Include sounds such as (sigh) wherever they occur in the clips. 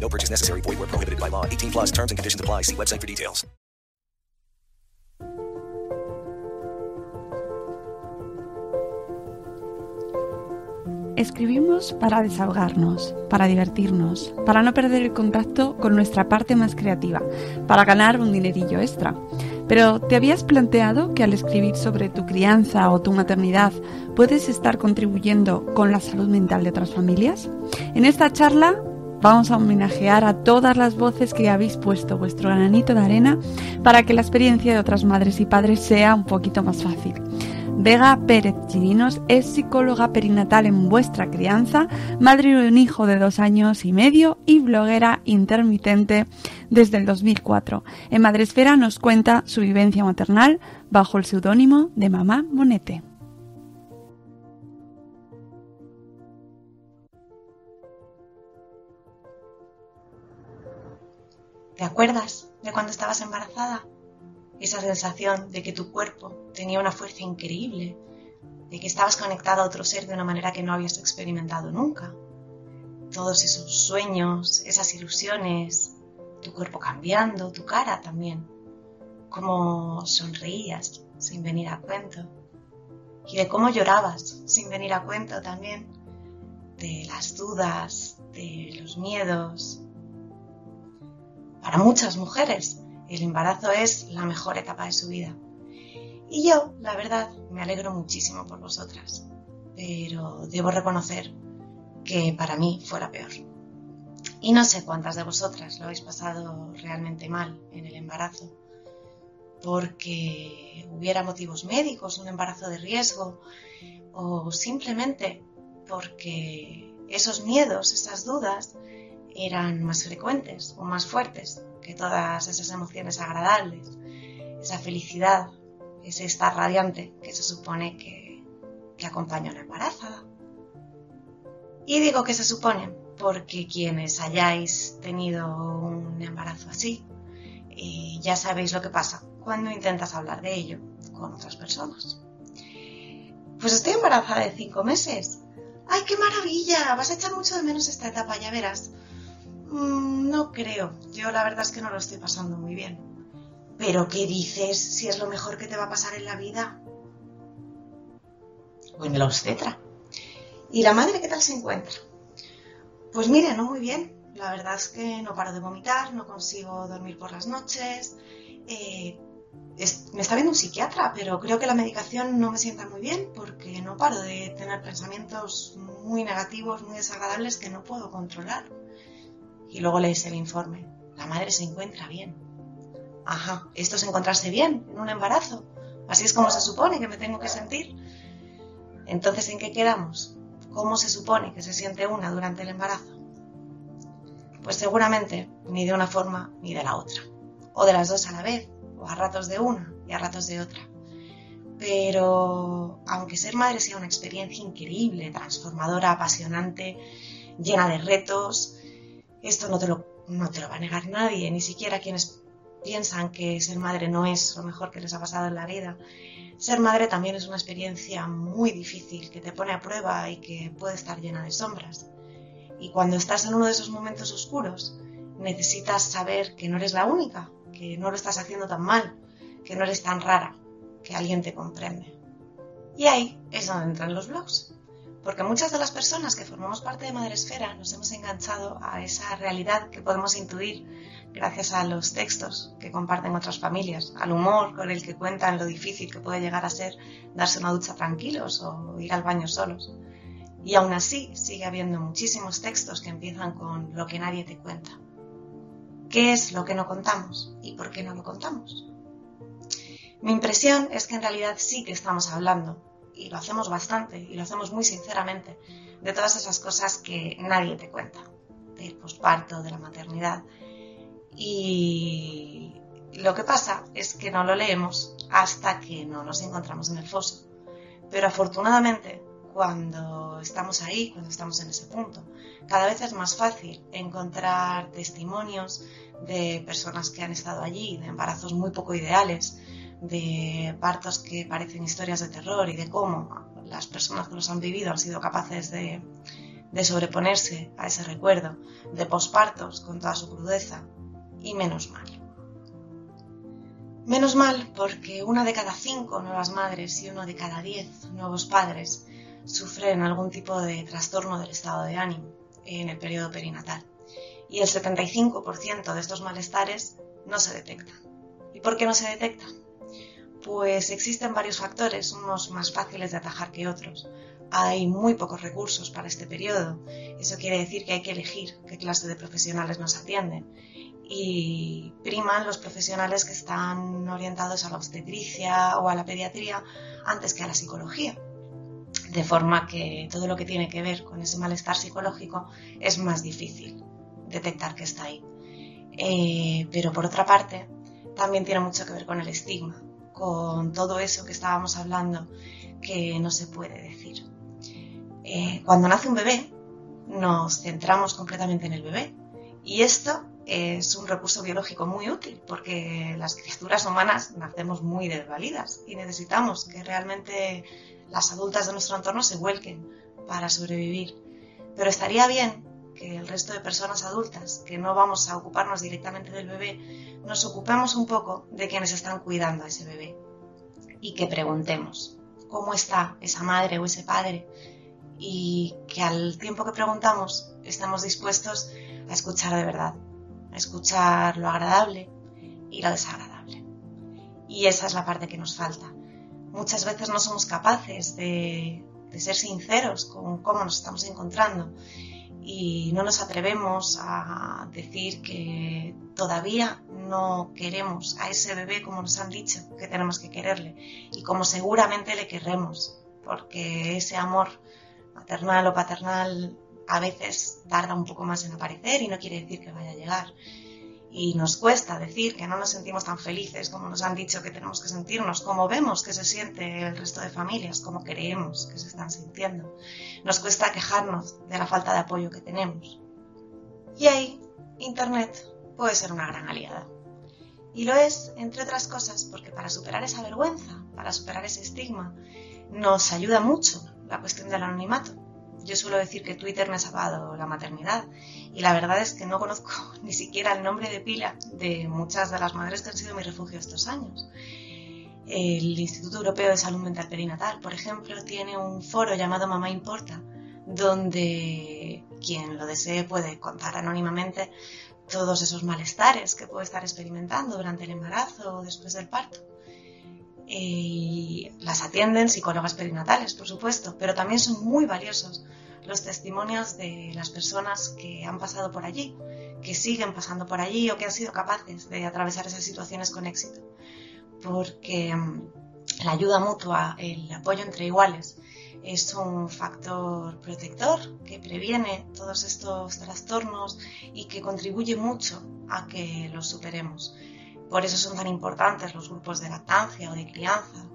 No purchase necessary. Void where prohibited by law. 18 plus terms and conditions apply. See website for details. Escribimos para desahogarnos, para divertirnos, para no perder el contacto con nuestra parte más creativa, para ganar un dinerillo extra. Pero ¿te habías planteado que al escribir sobre tu crianza o tu maternidad puedes estar contribuyendo con la salud mental de otras familias? En esta charla vamos a homenajear a todas las voces que habéis puesto vuestro granito de arena para que la experiencia de otras madres y padres sea un poquito más fácil. Vega Pérez Chirinos es psicóloga perinatal en vuestra crianza, madre de un hijo de dos años y medio y bloguera intermitente desde el 2004. En Madresfera nos cuenta su vivencia maternal bajo el seudónimo de Mamá Monete. Acuerdas de cuando estabas embarazada? Esa sensación de que tu cuerpo tenía una fuerza increíble, de que estabas conectado a otro ser de una manera que no habías experimentado nunca. Todos esos sueños, esas ilusiones, tu cuerpo cambiando, tu cara también. Cómo sonreías sin venir a cuento. Y de cómo llorabas sin venir a cuento también. De las dudas, de los miedos, para muchas mujeres, el embarazo es la mejor etapa de su vida. Y yo, la verdad, me alegro muchísimo por vosotras, pero debo reconocer que para mí fue la peor. Y no sé cuántas de vosotras lo habéis pasado realmente mal en el embarazo, porque hubiera motivos médicos, un embarazo de riesgo, o simplemente porque esos miedos, esas dudas, eran más frecuentes o más fuertes que todas esas emociones agradables, esa felicidad, ese estar radiante que se supone que, que acompaña a una embarazada. Y digo que se supone porque quienes hayáis tenido un embarazo así, eh, ya sabéis lo que pasa cuando intentas hablar de ello con otras personas. Pues estoy embarazada de cinco meses. ¡Ay, qué maravilla! Vas a echar mucho de menos esta etapa, ya verás. Mm, no creo. Yo la verdad es que no lo estoy pasando muy bien. ¿Pero qué dices si es lo mejor que te va a pasar en la vida? Me la obstetra. ¿Y la madre qué tal se encuentra? Pues mire, no muy bien. La verdad es que no paro de vomitar, no consigo dormir por las noches. Eh, me está viendo un psiquiatra, pero creo que la medicación no me sienta muy bien porque no paro de tener pensamientos muy negativos, muy desagradables que no puedo controlar. Y luego lees el informe. La madre se encuentra bien. Ajá, esto es encontrarse bien en un embarazo. Así es como se supone que me tengo que sentir. Entonces, ¿en qué quedamos? ¿Cómo se supone que se siente una durante el embarazo? Pues seguramente ni de una forma ni de la otra. O de las dos a la vez, o a ratos de una y a ratos de otra. Pero aunque ser madre sea una experiencia increíble, transformadora, apasionante, llena de retos, esto no te, lo, no te lo va a negar nadie, ni siquiera quienes piensan que ser madre no es lo mejor que les ha pasado en la vida. Ser madre también es una experiencia muy difícil que te pone a prueba y que puede estar llena de sombras. Y cuando estás en uno de esos momentos oscuros, necesitas saber que no eres la única, que no lo estás haciendo tan mal, que no eres tan rara, que alguien te comprende. Y ahí es donde entran los blogs porque muchas de las personas que formamos parte de Madresfera nos hemos enganchado a esa realidad que podemos intuir gracias a los textos que comparten otras familias, al humor con el que cuentan lo difícil que puede llegar a ser darse una ducha tranquilos o ir al baño solos. Y aún así sigue habiendo muchísimos textos que empiezan con lo que nadie te cuenta. ¿Qué es lo que no contamos y por qué no lo contamos? Mi impresión es que en realidad sí que estamos hablando, y lo hacemos bastante, y lo hacemos muy sinceramente, de todas esas cosas que nadie te cuenta, del posparto, de la maternidad. Y lo que pasa es que no lo leemos hasta que no nos encontramos en el foso. Pero afortunadamente, cuando estamos ahí, cuando estamos en ese punto, cada vez es más fácil encontrar testimonios de personas que han estado allí, de embarazos muy poco ideales, de partos que parecen historias de terror y de cómo las personas que los han vivido han sido capaces de, sobreponerse a ese recuerdo, de pospartos con toda su crudeza, y menos mal. Menos mal porque una de cada cinco nuevas madres y uno de cada diez nuevos padres sufren algún tipo de trastorno del estado de ánimo en el periodo perinatal. Y el 75% de estos malestares no se detectan. ¿Y por qué no se detectan? Pues existen varios factores, unos más fáciles de atajar que otros. Hay muy pocos recursos para este periodo. Eso quiere decir que hay que elegir qué clase de profesionales nos atienden. Y priman los profesionales que están orientados a la obstetricia o a la pediatría antes que a la psicología. De forma que todo lo que tiene que ver con ese malestar psicológico es más difícil detectar que está ahí. Eh, pero por otra parte, también tiene mucho que ver con el estigma con todo eso que estábamos hablando que no se puede decir. Eh, cuando nace un bebé, nos centramos completamente en el bebé y esto es un recurso biológico muy útil porque las criaturas humanas nacemos muy desvalidas y necesitamos que realmente las adultas de nuestro entorno se vuelquen para sobrevivir. Pero estaría bien que el resto de personas adultas que no vamos a ocuparnos directamente del bebé nos ocupemos un poco de quienes están cuidando a ese bebé y que preguntemos cómo está esa madre o ese padre y que al tiempo que preguntamos estamos dispuestos a escuchar de verdad, a escuchar lo agradable y lo desagradable. Y esa es la parte que nos falta. Muchas veces no somos capaces de, de ser sinceros con cómo nos estamos encontrando y no nos atrevemos a decir que todavía no queremos a ese bebé como nos han dicho que tenemos que quererle y como seguramente le querremos, porque ese amor maternal o paternal a veces tarda un poco más en aparecer y no quiere decir que vaya a llegar y nos cuesta decir que no nos sentimos tan felices como nos han dicho que tenemos que sentirnos, como vemos que se siente el resto de familias, como creemos que se están sintiendo. Nos cuesta quejarnos de la falta de apoyo que tenemos. Y ahí, Internet puede ser una gran aliada. Y lo es, entre otras cosas, porque para superar esa vergüenza, para superar ese estigma, nos ayuda mucho la cuestión del anonimato. Yo suelo decir que Twitter me ha salvado la maternidad y la verdad es que no conozco (laughs) ni siquiera el nombre de pila de muchas de las madres que han sido mi refugio estos años. El Instituto Europeo de Salud Mental Perinatal, por ejemplo, tiene un foro llamado Mamá Importa, donde quien lo desee puede contar anónimamente todos esos malestares que puede estar experimentando durante el embarazo o después del parto. Las atienden psicólogas perinatales, por supuesto, pero también son muy valiosos los testimonios de las personas que han pasado por allí, que siguen pasando por allí o que han sido capaces de atravesar esas situaciones con éxito. Porque mm, la ayuda mutua, el apoyo entre iguales, es un factor protector que previene todos estos trastornos y que contribuye mucho a que los superemos. Por eso son tan importantes los grupos de lactancia o de crianza,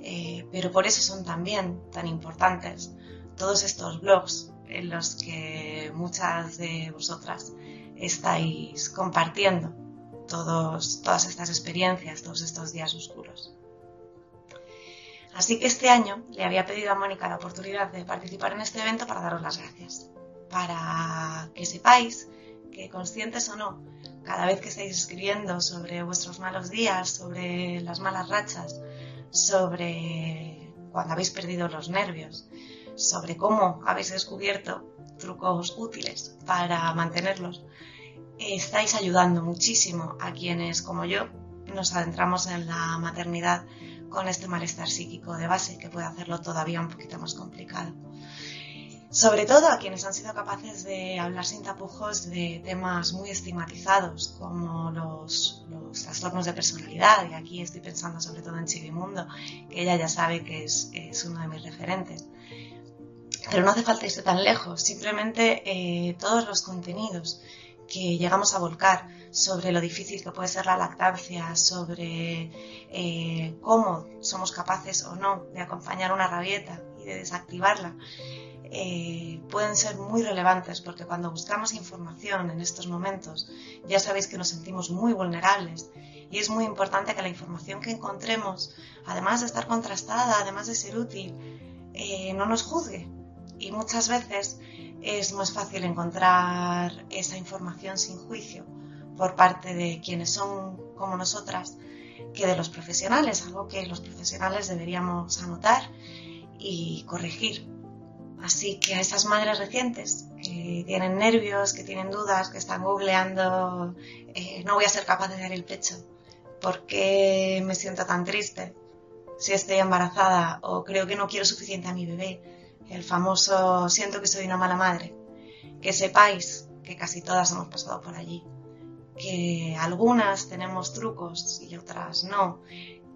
eh, pero por eso son también tan importantes todos estos blogs en los que muchas de vosotras estáis compartiendo todas estas experiencias, todos estos días oscuros. Así que este año le había pedido a Mónica la oportunidad de participar en este evento para daros las gracias, para que sepáis que conscientes o no, cada vez que estáis escribiendo sobre vuestros malos días, sobre las malas rachas, sobre cuando habéis perdido los nervios, sobre cómo habéis descubierto trucos útiles para mantenerlos, estáis ayudando muchísimo a quienes, como yo, nos adentramos en la maternidad con este malestar psíquico de base que puede hacerlo todavía un poquito más complicado. Sobre todo a quienes han sido capaces de hablar sin tapujos de temas muy estigmatizados como los, trastornos de personalidad, y aquí estoy pensando sobre todo en Chivimundo, que ella ya sabe que es, uno de mis referentes. Pero no hace falta irse tan lejos, simplemente eh, todos los contenidos que llegamos a volcar sobre lo difícil que puede ser la lactancia, sobre eh, cómo somos capaces o no de acompañar una rabieta y de desactivarla, eh, pueden ser muy relevantes porque cuando buscamos información en estos momentos ya sabéis que nos sentimos muy vulnerables y es muy importante que la información que encontremos, además de estar contrastada, además de ser útil, eh, no nos juzgue. Y muchas veces es más fácil encontrar esa información sin juicio por parte de quienes son como nosotras que de los profesionales, algo que los profesionales deberíamos anotar y corregir. Así que a esas madres recientes que tienen nervios, que tienen dudas, que están googleando, eh, no voy a ser capaz de dar el pecho, ¿por qué me siento tan triste? Si estoy embarazada o creo que no quiero suficiente a mi bebé, el famoso siento que soy una mala madre. Que sepáis que casi todas hemos pasado por allí, que algunas tenemos trucos y otras no,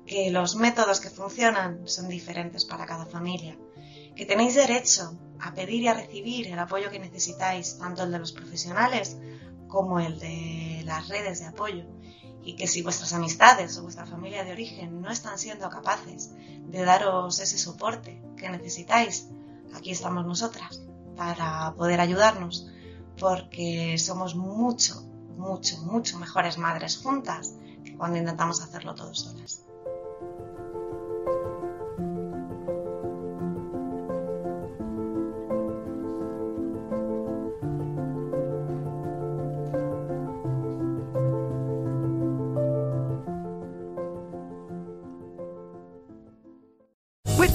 que los métodos que funcionan son diferentes para cada familia, que tenéis derecho a pedir y a recibir el apoyo que necesitáis, tanto el de los profesionales como el de las redes de apoyo, y que si vuestras amistades o vuestra familia de origen no están siendo capaces de daros ese soporte que necesitáis, aquí estamos nosotras para poder ayudarnos, porque somos mucho, mucho, mucho mejores madres juntas que cuando intentamos hacerlo todos solas.